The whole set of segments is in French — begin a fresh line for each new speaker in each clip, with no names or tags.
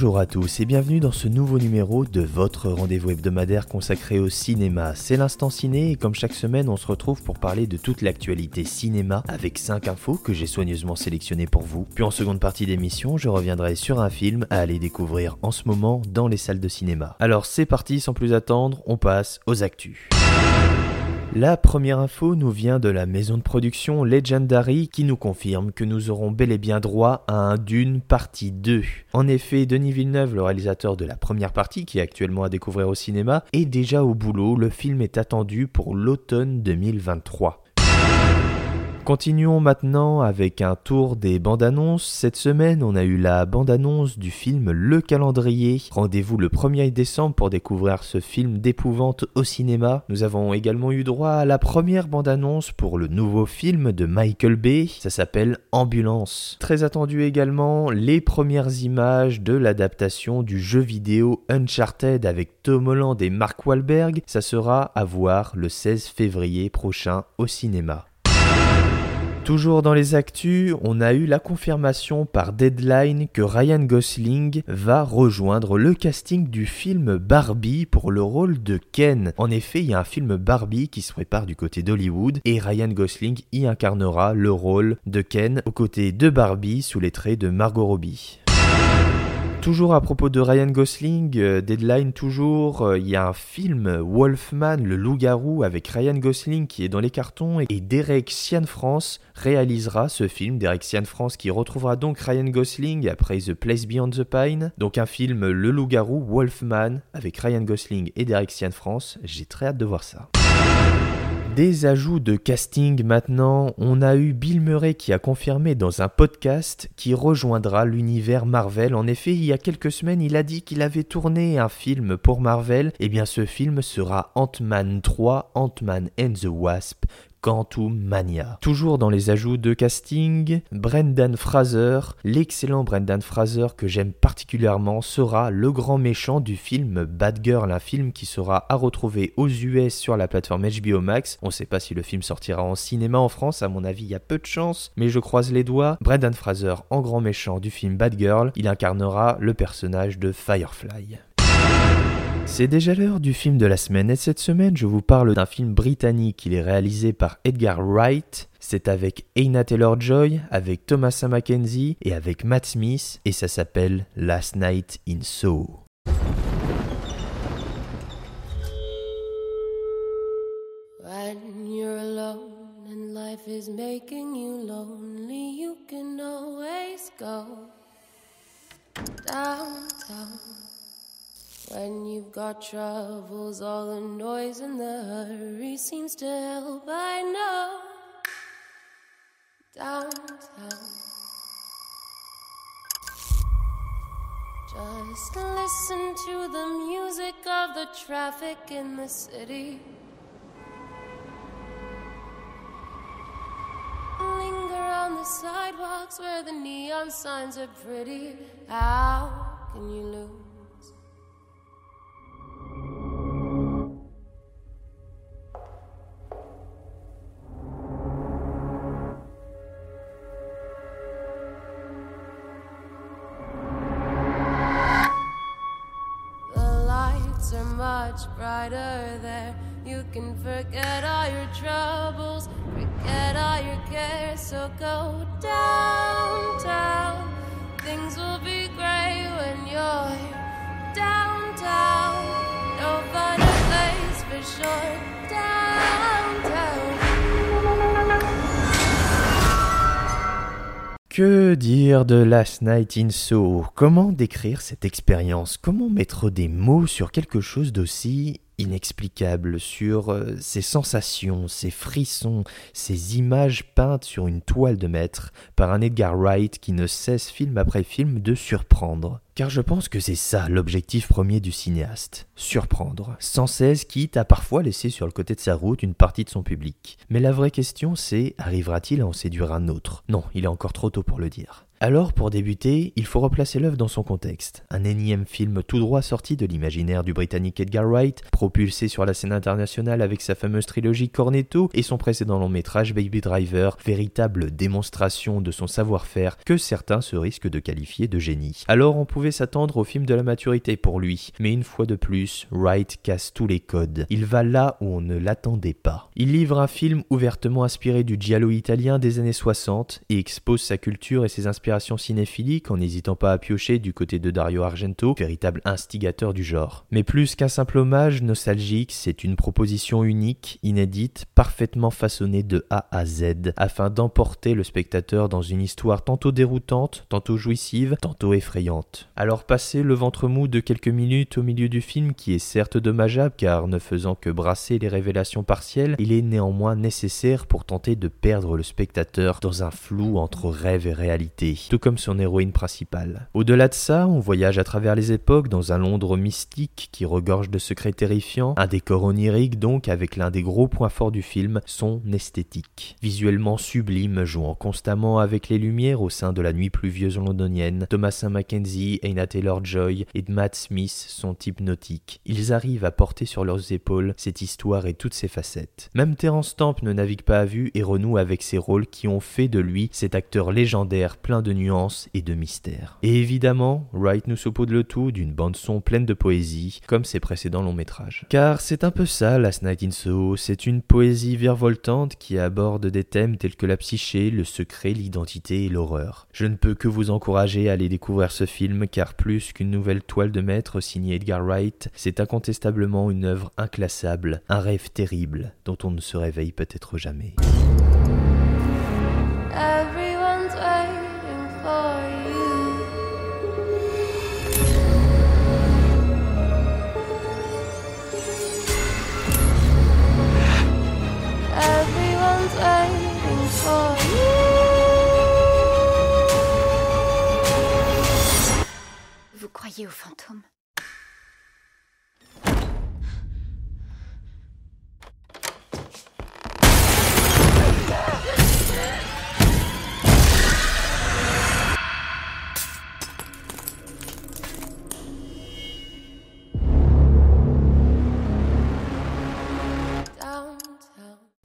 Bonjour à tous et bienvenue dans ce nouveau numéro de votre rendez-vous hebdomadaire consacré au cinéma. C'est l'instant ciné et comme chaque semaine on se retrouve pour parler de toute l'actualité cinéma avec 5 infos que j'ai soigneusement sélectionnées pour vous. Puis en seconde partie d'émission je reviendrai sur un film à aller découvrir en ce moment dans les salles de cinéma. Alors c'est parti sans plus attendre, on passe aux actus. La première info nous vient de la maison de production Legendary qui nous confirme que nous aurons bel et bien droit à un Dune partie 2. En effet, Denis Villeneuve, le réalisateur de la première partie qui est actuellement à découvrir au cinéma, est déjà au boulot. Le film est attendu pour l'automne 2023. Continuons maintenant avec un tour des bandes annonces. Cette semaine, on a eu la bande annonce du film Le Calendrier. Rendez-vous le 1er décembre pour découvrir ce film d'épouvante au cinéma. Nous avons également eu droit à la première bande annonce pour le nouveau film de Michael Bay. Ça s'appelle Ambulance. Très attendu également les premières images de l'adaptation du jeu vidéo Uncharted avec Tom Holland et Mark Wahlberg. Ça sera à voir le 16 février prochain au cinéma. Toujours dans les actus, on a eu la confirmation par Deadline que Ryan Gosling va rejoindre le casting du film Barbie pour le rôle de Ken. En effet, il y a un film Barbie qui se prépare du côté d'Hollywood et Ryan Gosling y incarnera le rôle de Ken aux côtés de Barbie sous les traits de Margot Robbie. Toujours à propos de Ryan Gosling, euh, Deadline toujours, euh, il y a un film Wolfman, le loup-garou avec Ryan Gosling qui est dans les cartons et Derek Sian France réalisera ce film. Derek Sian France qui retrouvera donc Ryan Gosling après The Place Beyond the Pine. Donc un film Le loup-garou Wolfman avec Ryan Gosling et Derek Sian France. J'ai très hâte de voir ça. Des ajouts de casting maintenant, on a eu Bill Murray qui a confirmé dans un podcast qu'il rejoindra l'univers Marvel. En effet, il y a quelques semaines, il a dit qu'il avait tourné un film pour Marvel. Et eh bien ce film sera Ant-Man 3, Ant-Man and the Wasp, Quantum Mania. Toujours dans les ajouts de casting, Brendan Fraser, l'excellent Brendan Fraser que j'aime particulièrement, sera le grand méchant du film Bad Girl, un film qui sera à retrouver aux US sur la plateforme HBO Max. On ne sait pas si le film sortira en cinéma en France, à mon avis il y a peu de chance, mais je croise les doigts. Brendan Fraser en grand méchant du film Bad Girl, il incarnera le personnage de Firefly. C'est déjà l'heure du film de la semaine et cette semaine je vous parle d'un film britannique. Il est réalisé par Edgar Wright. C'est avec Aina Taylor-Joy, avec Thomas Mackenzie et avec Matt Smith et ça s'appelle Last Night in Soho. When you've got troubles, all the noise and the hurry seems to help. I know. Downtown. Just listen to the music of the traffic in the city. Linger on the sidewalks where the neon signs are pretty. How can you lose? Much brighter there. You can forget all your troubles, forget all your cares. So go downtown. Things will be great when you're downtown. No finer place for sure. Que dire de Last Night in Soho? Comment décrire cette expérience? Comment mettre des mots sur quelque chose d'aussi inexplicable, sur euh, ces sensations, ces frissons, ces images peintes sur une toile de maître par un Edgar Wright qui ne cesse film après film de surprendre Car je pense que c'est ça l'objectif premier du cinéaste. Surprendre, sans cesse quitte à parfois laisser sur le côté de sa route une partie de son public. Mais la vraie question c'est, arrivera-t-il à en séduire un autre? Non, il est encore trop tôt pour le dire. Alors, pour débuter, il faut replacer l'œuvre dans son contexte. Un énième film tout droit sorti de l'imaginaire du britannique Edgar Wright, propulsé sur la scène internationale avec sa fameuse trilogie Cornetto et son précédent long métrage Baby Driver, véritable démonstration de son savoir-faire que certains se risquent de qualifier de génie. Alors, on pouvait s'attendre au film de la maturité pour lui, mais une fois de plus, Wright casse tous les codes. Il va là où on ne l'attendait pas. Il livre un film ouvertement inspiré du giallo italien des années 60 et expose sa culture et ses inspirations cinéphilique en n'hésitant pas à piocher du côté de Dario Argento, véritable instigateur du genre. Mais plus qu'un simple hommage nostalgique, c'est une proposition unique, inédite, parfaitement façonnée de A à Z, afin d'emporter le spectateur dans une histoire tantôt déroutante, tantôt jouissive, tantôt effrayante. Alors passer le ventre mou de quelques minutes au milieu du film, qui est certes dommageable car ne faisant que brasser les révélations partielles, il est néanmoins nécessaire pour tenter de perdre le spectateur dans un flou entre rêve et réalité tout comme son héroïne principale. Au-delà de ça, on voyage à travers les époques dans un Londres mystique qui regorge de secrets terrifiants, un décor onirique donc avec l'un des gros points forts du film, son esthétique. Visuellement sublime, jouant constamment avec les lumières au sein de la nuit pluvieuse londonienne, Thomasin Mackenzie, Aina Taylor-Joy et Matt Smith sont hypnotiques. Ils arrivent à porter sur leurs épaules cette histoire et toutes ses facettes. Même Terence Stamp ne navigue pas à vue et renoue avec ses rôles qui ont fait de lui cet acteur légendaire plein de nuances et de mystères. Et évidemment, Wright nous saupoudre le tout d'une bande-son pleine de poésie, comme ses précédents longs métrages. Car c'est un peu ça, Last Night in Soho, c'est une poésie virevoltante qui aborde des thèmes tels que la psyché, le secret, l'identité et l'horreur. Je ne peux que vous encourager à aller découvrir ce film, car plus qu'une nouvelle toile de maître signée Edgar Wright, c'est incontestablement une œuvre inclassable, un rêve terrible, dont on ne se réveille peut-être jamais.
Aux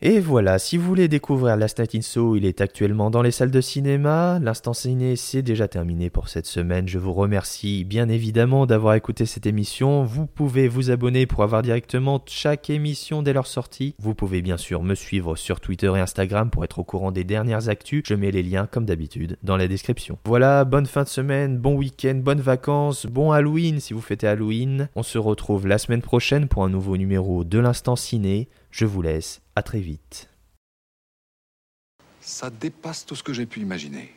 Et voilà, si vous voulez découvrir Last Night in Soho, il est actuellement dans les salles de cinéma. L'instant ciné, c'est déjà terminé pour cette semaine. Je vous remercie bien évidemment d'avoir écouté cette émission. Vous pouvez vous abonner pour avoir directement chaque émission dès leur sortie. Vous pouvez bien sûr me suivre sur Twitter et Instagram pour être au courant des dernières actus. Je mets les liens comme d'habitude dans la description. Voilà, bonne fin de semaine, bon week-end, bonnes vacances, bon Halloween si vous fêtez Halloween. On se retrouve la semaine prochaine pour un nouveau numéro de l'instant ciné. Je vous laisse, à très vite.
Ça dépasse tout ce que j'ai pu imaginer.